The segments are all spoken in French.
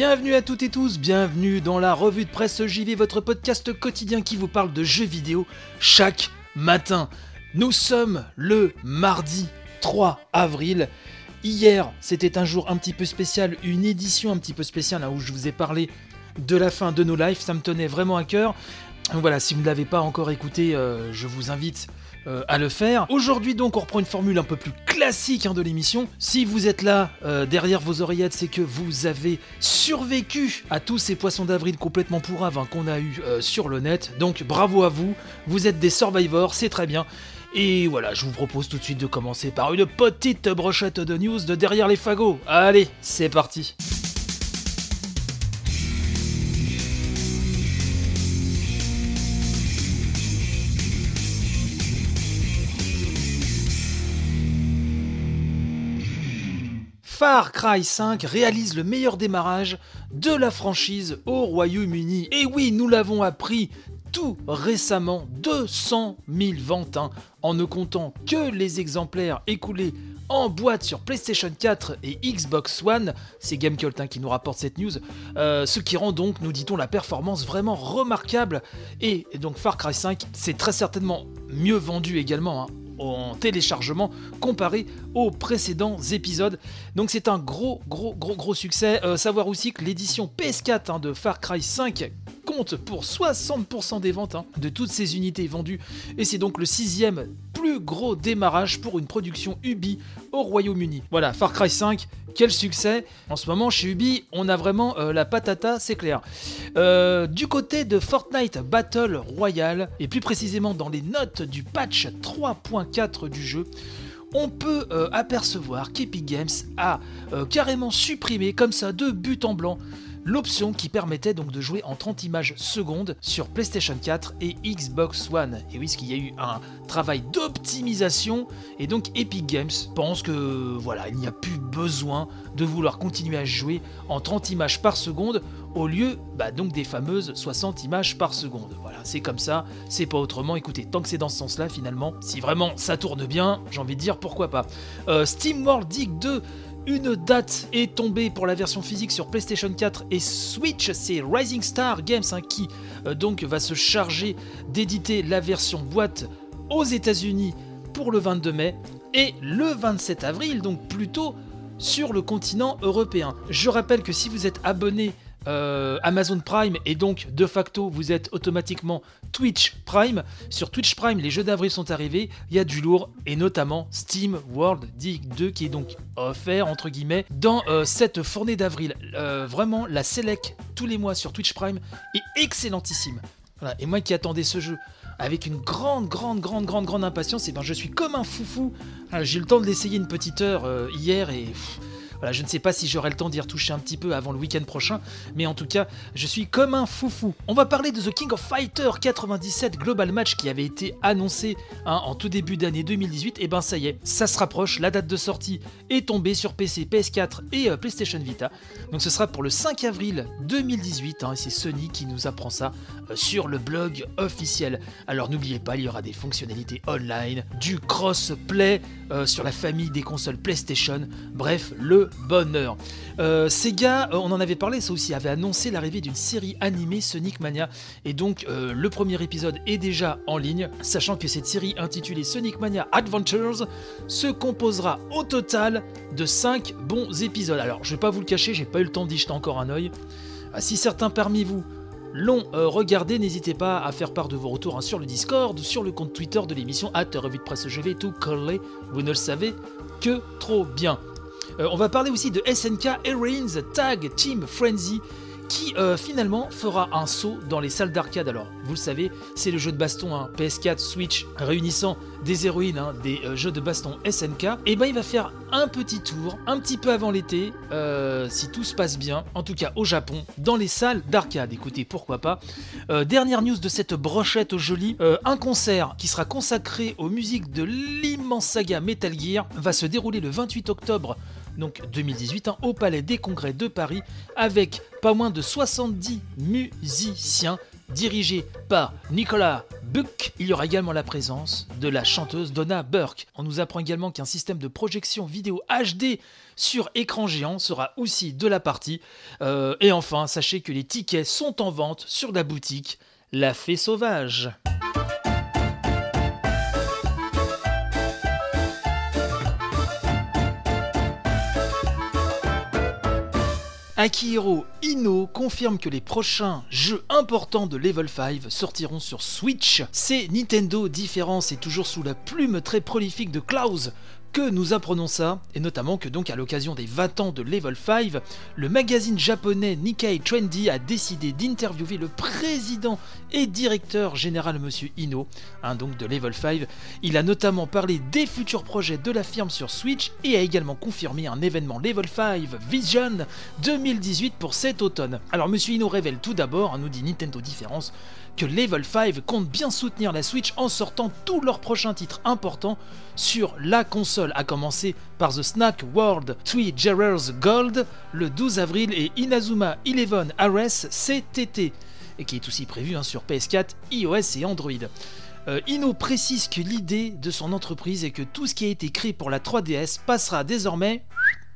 Bienvenue à toutes et tous, bienvenue dans la revue de presse JV, votre podcast quotidien qui vous parle de jeux vidéo chaque matin. Nous sommes le mardi 3 avril. Hier, c'était un jour un petit peu spécial, une édition un petit peu spéciale hein, où je vous ai parlé de la fin de nos lives, ça me tenait vraiment à cœur. Voilà, si vous ne l'avez pas encore écouté, euh, je vous invite euh, à le faire. Aujourd'hui donc on reprend une formule un peu plus classique hein, de l'émission. Si vous êtes là euh, derrière vos oreillettes, c'est que vous avez survécu à tous ces poissons d'avril complètement pourraves hein, qu'on a eu euh, sur le net. Donc bravo à vous, vous êtes des survivors, c'est très bien. Et voilà, je vous propose tout de suite de commencer par une petite brochette de news de derrière les fagots. Allez, c'est parti. Far Cry 5 réalise le meilleur démarrage de la franchise au Royaume-Uni. Et oui, nous l'avons appris tout récemment, 200 000 ventes, hein, en ne comptant que les exemplaires écoulés en boîte sur PlayStation 4 et Xbox One, c'est GameCult hein, qui nous rapporte cette news, euh, ce qui rend donc, nous dit-on, la performance vraiment remarquable. Et donc Far Cry 5, c'est très certainement mieux vendu également hein, en téléchargement comparé aux précédents épisodes. Donc c'est un gros, gros, gros, gros succès. Euh, savoir aussi que l'édition PS4 hein, de Far Cry 5 pour 60% des ventes hein, de toutes ces unités vendues. Et c'est donc le sixième plus gros démarrage pour une production Ubi au Royaume-Uni. Voilà, Far Cry 5, quel succès En ce moment, chez Ubi, on a vraiment euh, la patata, c'est clair. Euh, du côté de Fortnite Battle Royale, et plus précisément dans les notes du patch 3.4 du jeu, on peut euh, apercevoir qu'Epic Games a carrément supprimé comme ça de but en blanc l'option qui permettait donc de jouer en 30 images secondes sur PlayStation 4 et Xbox One. Et oui, parce qu'il y a eu un travail d'optimisation et donc Epic Games pense que voilà, il n'y a plus besoin de vouloir continuer à jouer en 30 images par seconde au lieu bah, donc des fameuses 60 images par seconde. Voilà, c'est comme ça, c'est pas autrement. Écoutez, tant que c'est dans ce sens-là, finalement, si vraiment ça tourne bien, j'ai envie de dire pourquoi pas. Euh, Steam World Dig 2 une date est tombée pour la version physique sur PlayStation 4 et Switch, c'est Rising Star Games hein, qui euh, donc va se charger d'éditer la version boîte aux États-Unis pour le 22 mai et le 27 avril, donc plutôt sur le continent européen. Je rappelle que si vous êtes abonné euh, Amazon Prime et donc de facto vous êtes automatiquement Twitch Prime. Sur Twitch Prime, les jeux d'avril sont arrivés, il y a du lourd et notamment Steam World Dig 2 qui est donc offert entre guillemets dans euh, cette fournée d'avril. Euh, vraiment, la Select tous les mois sur Twitch Prime est excellentissime. Et moi qui attendais ce jeu avec une grande, grande, grande, grande, grande impatience, et ben je suis comme un foufou. J'ai eu le temps de l'essayer une petite heure hier et. Voilà, je ne sais pas si j'aurai le temps d'y retoucher un petit peu avant le week-end prochain, mais en tout cas, je suis comme un foufou. On va parler de The King of Fighter 97 Global Match qui avait été annoncé hein, en tout début d'année 2018. Et ben ça y est, ça se rapproche. La date de sortie est tombée sur PC, PS4 et euh, PlayStation Vita. Donc ce sera pour le 5 avril 2018. hein, et c'est Sony qui nous apprend ça euh, sur le blog officiel. Alors n'oubliez pas, il y aura des fonctionnalités online, du crossplay euh, sur la famille des consoles PlayStation. Bref, le bonheur. Euh, Sega, euh, on en avait parlé, ça aussi avait annoncé l'arrivée d'une série animée Sonic Mania. Et donc euh, le premier épisode est déjà en ligne, sachant que cette série intitulée Sonic Mania Adventures se composera au total de 5 bons épisodes. Alors je vais pas vous le cacher, j'ai pas eu le temps d'y jeter encore un œil. Ah, si certains parmi vous l'ont euh, regardé, n'hésitez pas à faire part de vos retours hein, sur le Discord, sur le compte Twitter de l'émission, at revue de presse tout collé, vous ne le savez que trop bien. Euh, on va parler aussi de SNK Heroines Tag Team Frenzy qui euh, finalement fera un saut dans les salles d'arcade. Alors, vous le savez, c'est le jeu de baston hein, PS4, Switch, réunissant des héroïnes, hein, des euh, jeux de baston SNK. Et ben, il va faire un petit tour, un petit peu avant l'été, si tout se passe bien, en tout cas au Japon, dans les salles d'arcade. Écoutez, pourquoi pas. dernière news de cette brochette jolie, un concert qui sera consacré aux musiques de l'immense saga Metal Gear va se dérouler le 28 octobre donc 2018, hein, au Palais des Congrès de Paris, avec pas moins de 70 musiciens dirigés par Nicolas Buck. Il y aura également la présence de la chanteuse Donna Burke. On nous apprend également qu'un système de projection vidéo HD sur écran géant sera aussi de la partie. Euh, et enfin, sachez que les tickets sont en vente sur la boutique La Fée Sauvage. Akihiro Ino confirme que les prochains jeux importants de Level 5 sortiront sur Switch. C'est Nintendo différence et toujours sous la plume très prolifique de Klaus que nous apprenons ça, et notamment que donc à l'occasion des 20 ans de Level 5, le magazine japonais Nikkei Trendy a décidé d'interviewer le président et directeur général Monsieur Ino, donc de Level 5. Il a notamment parlé des futurs projets de la firme sur Switch et a également confirmé un événement Level 5 Vision 2018 pour cet automne. Alors Monsieur Ino révèle tout d'abord, hein, nous dit Nintendo Différence, que Level 5 compte bien soutenir la Switch en sortant tous leurs prochains titres importants sur la console, à commencer par The Snack World 3 Gerrers Gold le 12 avril et Inazuma Eleven RS cet qui est aussi prévu hein, sur PS4, iOS et Android. Euh, Ino précise que l'idée de son entreprise est que tout ce qui a été créé pour la 3DS passera désormais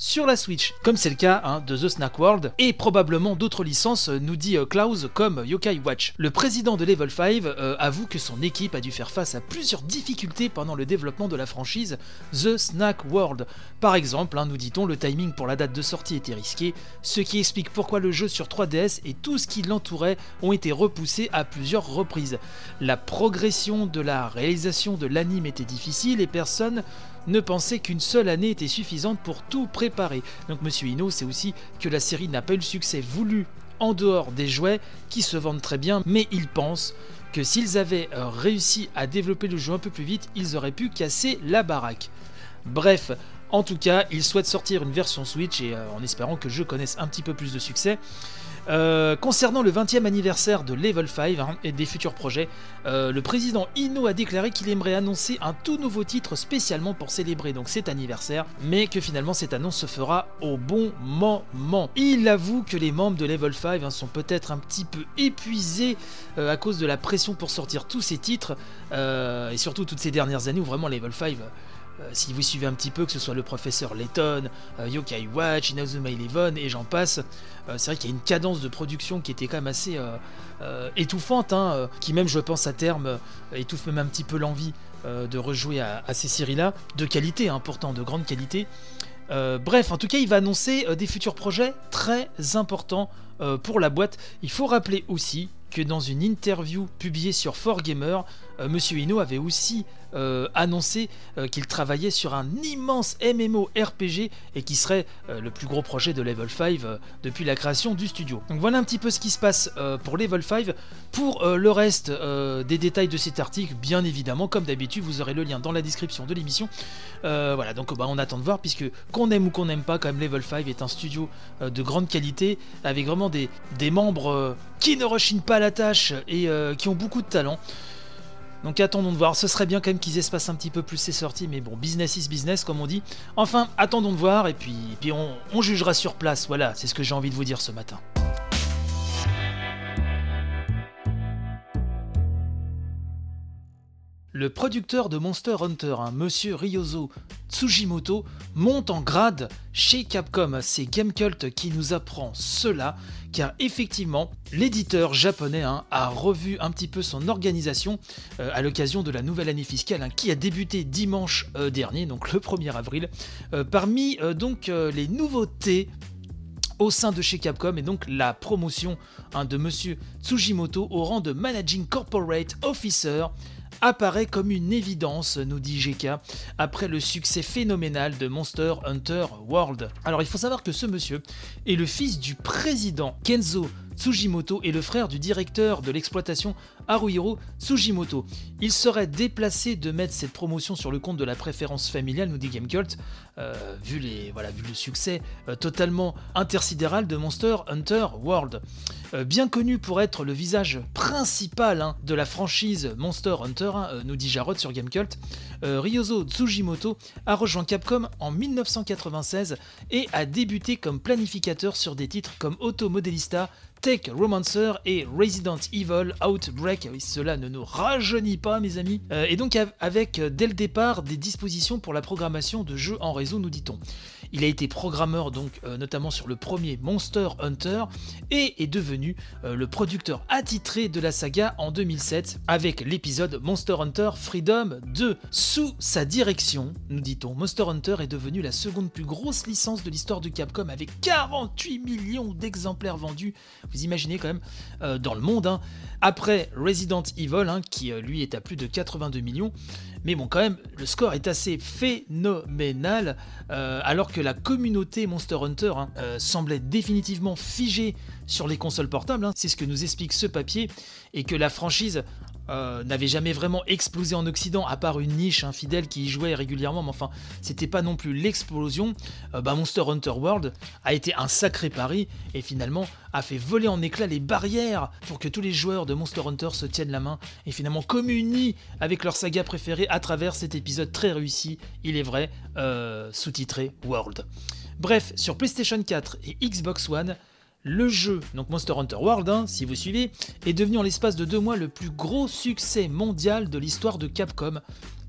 sur la Switch, comme c'est le cas hein, de The Snack World, et probablement d'autres licences, euh, nous dit euh, Klaus, comme Yokai Watch. Le président de Level 5 euh, avoue que son équipe a dû faire face à plusieurs difficultés pendant le développement de la franchise The Snack World. Par exemple, hein, nous dit-on, le timing pour la date de sortie était risqué, ce qui explique pourquoi le jeu sur 3DS et tout ce qui l'entourait ont été repoussés à plusieurs reprises. La progression de la réalisation de l'anime était difficile et personne ne pensait qu'une seule année était suffisante pour tout préparer. Donc Monsieur Ino sait aussi que la série n'a pas eu le succès voulu en dehors des jouets qui se vendent très bien, mais il pense que s'ils avaient euh, réussi à développer le jeu un peu plus vite, ils auraient pu casser la baraque. Bref, en tout cas, il souhaite sortir une version Switch et euh, en espérant que le jeu connaisse un petit peu plus de succès. Euh, concernant le 20e anniversaire de Level 5 hein, et des futurs projets, euh, le président Ino a déclaré qu'il aimerait annoncer un tout nouveau titre spécialement pour célébrer cet anniversaire, mais que finalement cette annonce se fera au bon moment. Il avoue que les membres de Level 5 hein, sont peut-être un petit peu épuisés à cause de la pression pour sortir tous ces titres, et surtout toutes ces dernières années où vraiment Level 5 euh, si vous suivez un petit peu, que ce soit le professeur Layton, euh, Yokai Watch, Inazuma Eleven et j'en passe, euh, c'est vrai qu'il y a une cadence de production qui était quand même assez étouffante, hein, qui même je pense à terme étouffe même un petit peu l'envie de rejouer à, ces séries-là, de qualité, hein, pourtant de grande qualité. bref, en tout cas, il va annoncer des futurs projets très importants pour la boîte. Il faut rappeler aussi que dans une interview publiée sur 4Gamer, Monsieur Ino avait aussi euh, annoncé euh, qu'il travaillait sur un immense MMO RPG et qui serait euh, le plus gros projet de Level 5 depuis la création du studio. Donc voilà un petit peu ce qui se passe pour Level 5. Pour le reste des détails de cet article, bien évidemment, comme d'habitude, vous aurez le lien dans la description de l'émission. voilà, donc bah, on attend de voir, puisque qu'on aime ou qu'on n'aime pas, quand Level 5 est un studio de grande qualité, avec vraiment des, des membres qui ne rechignent pas la tâche et qui ont beaucoup de talent. Donc attendons de voir, ce serait bien quand même qu'ils espacent un petit peu plus ces sorties, mais bon, business is business comme on dit. Enfin, attendons de voir et puis, on jugera sur place, voilà, c'est ce que j'ai envie de vous dire ce matin. Le producteur de Monster Hunter, un monsieur Ryozo Tsujimoto, monte en grade chez Capcom. C'est Gamecult qui nous apprend cela, car effectivement, l'éditeur japonais hein, a revu un petit peu son organisation euh, à l'occasion de la nouvelle année fiscale hein, qui a débuté dimanche euh, dernier, donc le 1er avril. Euh, parmi donc les nouveautés au sein de chez Capcom et donc la promotion hein, de monsieur Tsujimoto au rang de Managing Corporate Officer apparaît comme une évidence, nous dit GK, après le succès phénoménal de Monster Hunter World. Alors il faut savoir que ce monsieur est le fils du président Kenzo Tsujimoto et le frère du directeur de l'exploitation Haruhiro Tsujimoto. Il serait déplacé de mettre cette promotion sur le compte de la préférence familiale, nous dit Gamecult, euh, vu, le succès euh, totalement intersidéral de Monster Hunter World. Euh, bien connu pour être le visage principal hein, de la franchise Monster Hunter, hein, nous dit Jarod sur Gamecult, Ryozo Tsujimoto a rejoint Capcom en 1996 et a débuté comme planificateur sur des titres comme Auto Romancer et Resident Evil Outbreak. Cela ne nous rajeunit pas, mes amis. Euh, et donc, av- avec euh, dès le départ des dispositions pour la programmation de jeux en réseau, nous dit-on. Il a été programmeur, donc, euh, notamment sur le premier Monster Hunter et est devenu euh, le producteur attitré de la saga en 2007 avec l'épisode Monster Hunter Freedom 2. Sous sa direction, nous dit-on, Monster Hunter est devenu la seconde plus grosse licence de l'histoire de Capcom avec 48 millions d'exemplaires vendus. Vous imaginez quand même euh, dans le monde. hein. Après Resident Evil, hein, qui lui est à plus de 82 millions. Mais bon, quand même, le score est assez phénoménal, euh, alors que la communauté Monster Hunter hein, euh, semblait définitivement figée sur les consoles portables. hein. C'est ce que nous explique ce papier, et que la franchise euh, n'avait jamais vraiment explosé en Occident, à part une niche infidèle qui y jouait régulièrement, mais enfin, c'était pas non plus l'explosion. Euh, bah, Monster Hunter World a été un sacré pari, et finalement a fait voler en éclats les barrières pour que tous les joueurs de Monster Hunter se tiennent la main et finalement communient avec leur saga préférée à travers cet épisode très réussi, il est vrai, euh, sous-titré World. Bref, sur PlayStation 4 et Xbox One, le jeu, donc Monster Hunter World, hein, si vous suivez, est devenu en l'espace de deux mois le plus gros succès mondial de l'histoire de Capcom,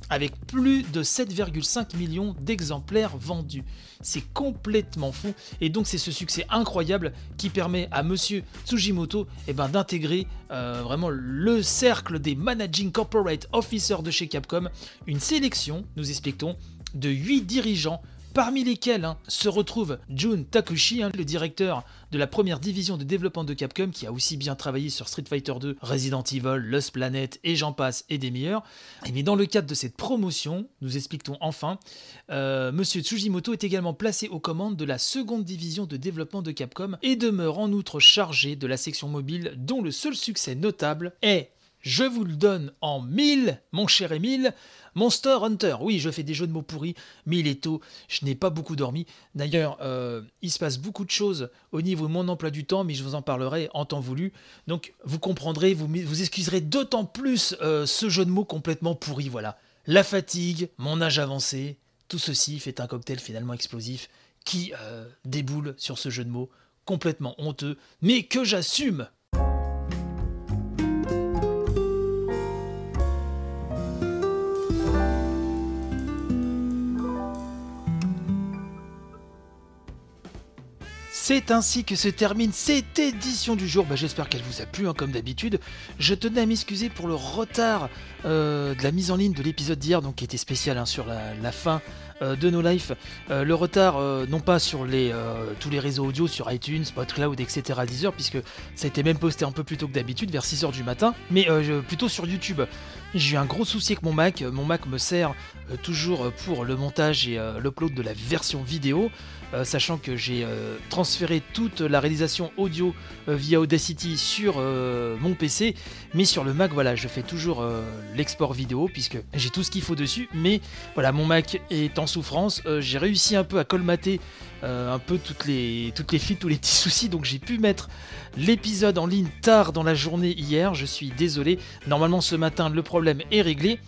avec plus de 7,5 millions d'exemplaires vendus. C'est complètement fou, et donc c'est ce succès incroyable qui permet à Monsieur Tsujimoto eh ben, d'intégrer euh, vraiment le cercle des Managing Corporate Officers de chez Capcom, une sélection, nous expliquons, de 8 dirigeants parmi lesquels hein, se retrouve Jun Takushi, hein, le directeur de la première division de développement de Capcom, qui a aussi bien travaillé sur Street Fighter 2, Resident Evil, Lost Planet et j'en passe et des meilleurs. Et mais dans le cadre de cette promotion, nous expliquons enfin, euh, Monsieur Tsujimoto est également placé aux commandes de la seconde division de développement de Capcom et demeure en outre chargé de la section mobile dont le seul succès notable est je vous le donne en mille, mon cher Émile. Monster Hunter, oui, je fais des jeux de mots pourris, mais il est tôt, je n'ai pas beaucoup dormi. D'ailleurs, euh, il se passe beaucoup de choses au niveau de mon emploi du temps, mais je vous en parlerai en temps voulu. Donc, vous comprendrez, vous, vous excuserez d'autant plus euh, ce jeu de mots complètement pourri, voilà. La fatigue, mon âge avancé, tout ceci fait un cocktail finalement explosif qui euh, déboule sur ce jeu de mots complètement honteux, mais que j'assume C'est ainsi que se termine cette édition du jour. Bah, J'espère qu'elle vous a plu, hein, comme d'habitude. Je tenais à m'excuser pour le retard euh, de la mise en ligne de l'épisode d'hier, donc qui était spécial hein, sur la, fin de No Life. Euh, le retard, euh, non pas sur les, euh, tous les réseaux audio, sur iTunes, Spotcloud, etc. Deezer, puisque ça a été même posté un peu plus tôt que d'habitude, vers 6h du matin, mais euh, plutôt sur YouTube. J'ai eu un gros souci avec mon Mac. Mon Mac me sert euh, toujours pour le montage et euh, l'upload de la version vidéo. Euh, sachant que j'ai euh, transféré toute la réalisation audio euh, via Audacity sur euh, mon PC, mais sur le Mac, voilà, je fais toujours euh, l'export vidéo puisque j'ai tout ce qu'il faut dessus. Mais voilà, mon Mac est en souffrance. Euh, j'ai réussi un peu à colmater euh, un peu toutes les toutes les fuites, tous les petits soucis, donc j'ai pu mettre l'épisode en ligne tard dans la journée hier. Je suis désolé. Normalement, ce matin, le problème est réglé.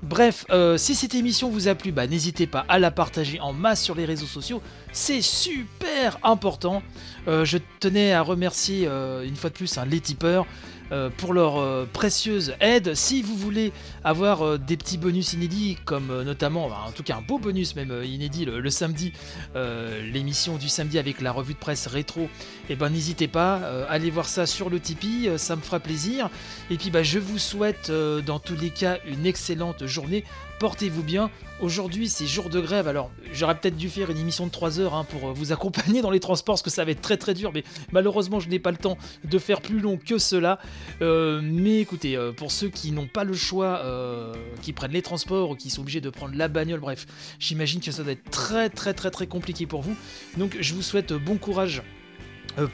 Bref, euh, si cette émission vous a plu, bah, n'hésitez pas à la partager en masse sur les réseaux sociaux. C'est super important. Je tenais à remercier une fois de plus hein, les tipeurs. Euh, pour leur euh, précieuse aide. Si vous voulez avoir euh, des petits bonus inédits, comme notamment, enfin, en tout cas un beau bonus même inédit le, samedi, l'émission du samedi avec la revue de presse rétro, et ben n'hésitez pas, allez voir ça sur le Tipeee, ça me fera plaisir. Et puis bah, je vous souhaite dans tous les cas une excellente journée. Portez-vous bien. Aujourd'hui, c'est jour de grève. Alors, j'aurais peut-être dû faire une émission de 3 heures hein, pour vous accompagner dans les transports, parce que ça va être très très dur. Mais malheureusement, je n'ai pas le temps de faire plus long que cela. Euh, mais écoutez, euh, pour ceux qui n'ont pas le choix, euh, qui prennent les transports ou qui sont obligés de prendre la bagnole, bref, j'imagine que ça doit être très très très très compliqué pour vous. Donc, je vous souhaite bon courage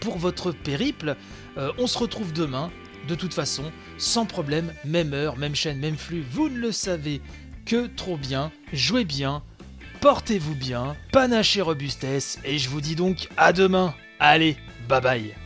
pour votre périple. On se retrouve demain, de toute façon, sans problème, même heure, même chaîne, même flux. Vous ne le savez que trop bien. Jouez bien, portez-vous bien, panachez robustesse, et je vous dis donc à demain. Allez, bye bye.